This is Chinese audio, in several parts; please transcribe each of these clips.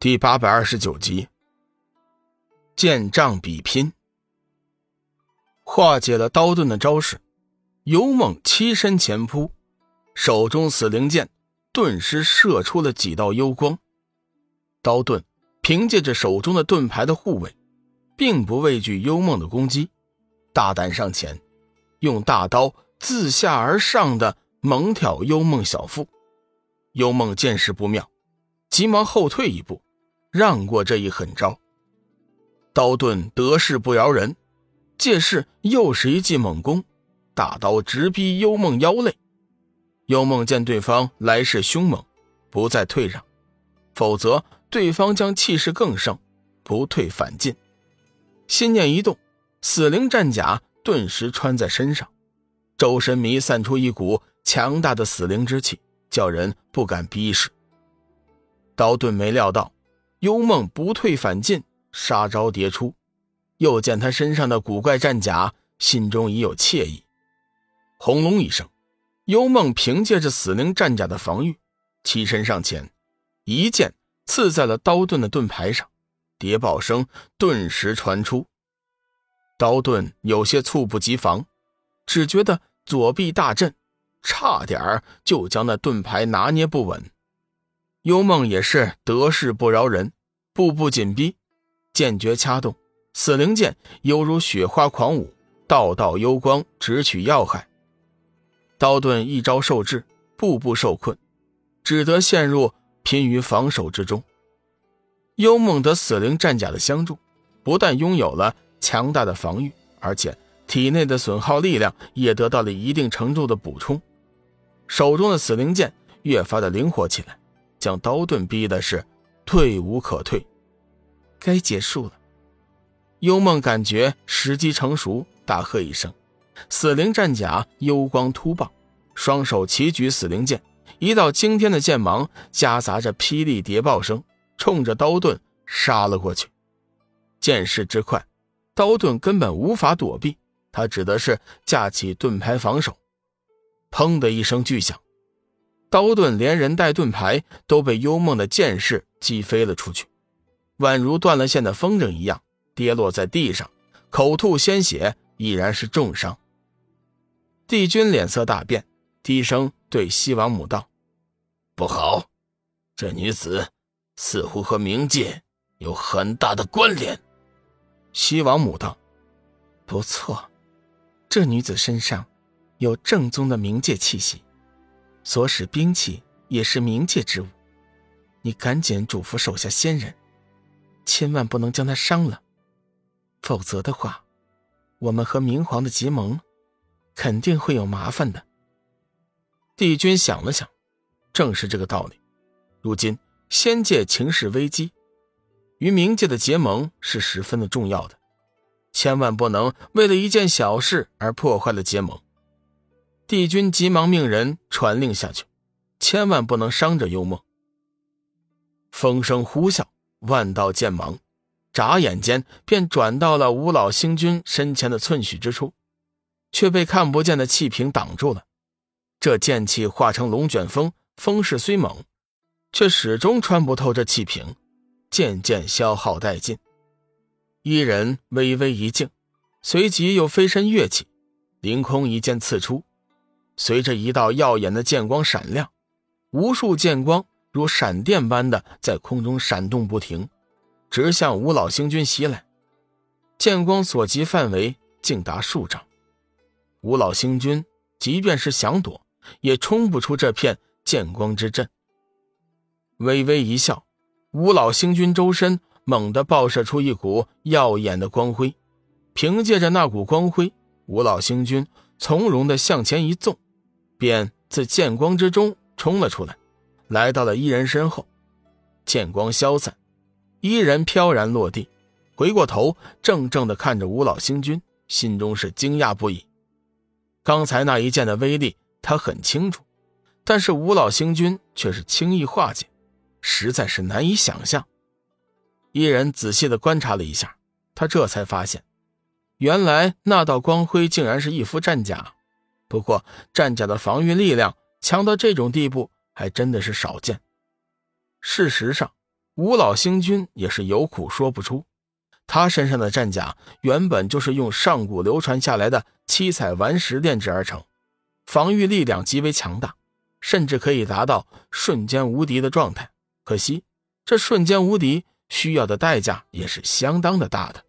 第八百二十九集，剑杖比拼，化解了刀盾的招式，幽梦欺身前扑，手中死灵剑顿时射出了几道幽光。刀盾凭借着手中的盾牌的护卫，并不畏惧幽梦的攻击，大胆上前，用大刀自下而上的猛挑幽梦小腹。幽梦见势不妙，急忙后退一步。让过这一狠招，刀盾得势不饶人，借势又是一记猛攻，大刀直逼幽梦腰肋。幽梦见对方来势凶猛，不再退让，否则对方将气势更盛，不退反进。心念一动，死灵战甲顿时穿在身上，周身弥散出一股强大的死灵之气，叫人不敢逼视。刀盾没料到。幽梦不退反进，杀招迭出。又见他身上的古怪战甲，心中已有惬意。轰隆一声，幽梦凭借着死灵战甲的防御，起身上前，一剑刺在了刀盾的盾牌上，谍报声顿时传出。刀盾有些猝不及防，只觉得左臂大震，差点就将那盾牌拿捏不稳。幽梦也是得势不饶人，步步紧逼，剑诀掐动，死灵剑犹如雪花狂舞，道道幽光直取要害。刀盾一招受制，步步受困，只得陷入拼于防守之中。幽梦得死灵战甲的相助，不但拥有了强大的防御，而且体内的损耗力量也得到了一定程度的补充，手中的死灵剑越发的灵活起来。将刀盾逼的是退无可退，该结束了。幽梦感觉时机成熟，大喝一声：“死灵战甲，幽光突爆！”双手齐举死灵剑，一道惊天的剑芒夹杂着霹雳谍报声，冲着刀盾杀了过去。剑势之快，刀盾根本无法躲避，他只得是架起盾牌防守。砰的一声巨响。刀盾连人带盾牌都被幽梦的剑士击飞了出去，宛如断了线的风筝一样跌落在地上，口吐鲜血，已然是重伤。帝君脸色大变，低声对西王母道：“不好，这女子似乎和冥界有很大的关联。”西王母道：“不错，这女子身上有正宗的冥界气息。”所使兵器也是冥界之物，你赶紧嘱咐手下仙人，千万不能将他伤了，否则的话，我们和明皇的结盟肯定会有麻烦的。帝君想了想，正是这个道理。如今仙界情势危机，与冥界的结盟是十分的重要的，千万不能为了一件小事而破坏了结盟。帝君急忙命人传令下去，千万不能伤着幽梦。风声呼啸，万道剑芒，眨眼间便转到了五老星君身前的寸许之处，却被看不见的气瓶挡住了。这剑气化成龙卷风，风势虽猛，却始终穿不透这气瓶，渐渐消耗殆尽。一人微微一静，随即又飞身跃起，凌空一剑刺出。随着一道耀眼的剑光闪亮，无数剑光如闪电般的在空中闪动不停，直向五老星君袭来。剑光所及范围竟达数丈，五老星君即便是想躲，也冲不出这片剑光之阵。微微一笑，五老星君周身猛地爆射出一股耀眼的光辉，凭借着那股光辉，五老星君从容地向前一纵。便自剑光之中冲了出来，来到了伊人身后。剑光消散，伊人飘然落地，回过头，怔怔地看着五老星君，心中是惊讶不已。刚才那一剑的威力，他很清楚，但是五老星君却是轻易化解，实在是难以想象。伊人仔细地观察了一下，他这才发现，原来那道光辉竟然是一副战甲。不过，战甲的防御力量强到这种地步，还真的是少见。事实上，五老星君也是有苦说不出。他身上的战甲原本就是用上古流传下来的七彩顽石炼制而成，防御力量极为强大，甚至可以达到瞬间无敌的状态。可惜，这瞬间无敌需要的代价也是相当的大的，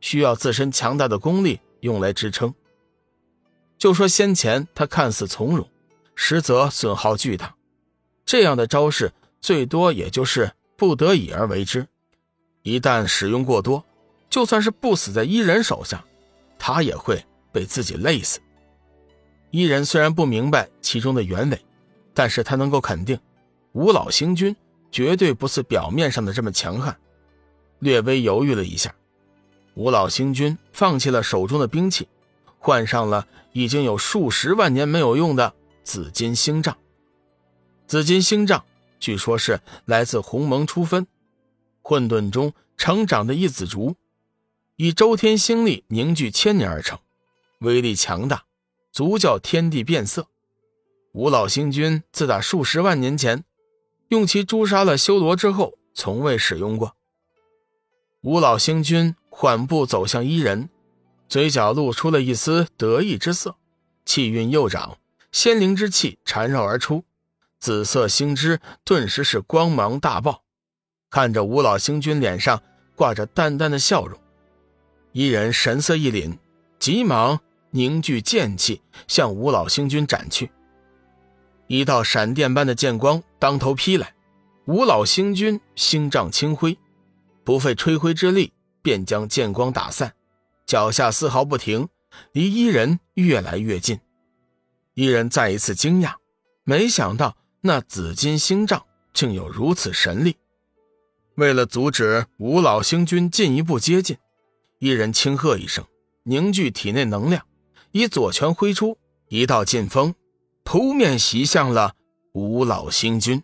需要自身强大的功力用来支撑。就说先前他看似从容，实则损耗巨大，这样的招式最多也就是不得已而为之。一旦使用过多，就算是不死在伊人手下，他也会被自己累死。伊人虽然不明白其中的原委，但是他能够肯定，五老星君绝对不是表面上的这么强悍。略微犹豫了一下，五老星君放弃了手中的兵器，换上了已经有数十万年没有用的紫金星杖。紫金星杖据说是来自鸿蒙初分。混沌中成长的一紫竹，以周天星力凝聚千年而成，威力强大，足叫天地变色。五老星君自打数十万年前用其诛杀了修罗之后，从未使用过。五老星君缓步走向伊人，嘴角露出了一丝得意之色，气韵又长，仙灵之气缠绕而出，紫色星枝顿时是光芒大爆。看着五老星君脸上挂着淡淡的笑容，一人神色一凛，急忙凝聚剑气向五老星君斩去。一道闪电般的剑光当头劈来，五老星君星杖轻挥，不费吹灰之力便将剑光打散，脚下丝毫不停，离伊人越来越近。伊人再一次惊讶，没想到那紫金星杖竟有如此神力。为了阻止五老星君进一步接近，一人轻喝一声，凝聚体内能量，以左拳挥出，一道劲风扑面袭向了五老星君。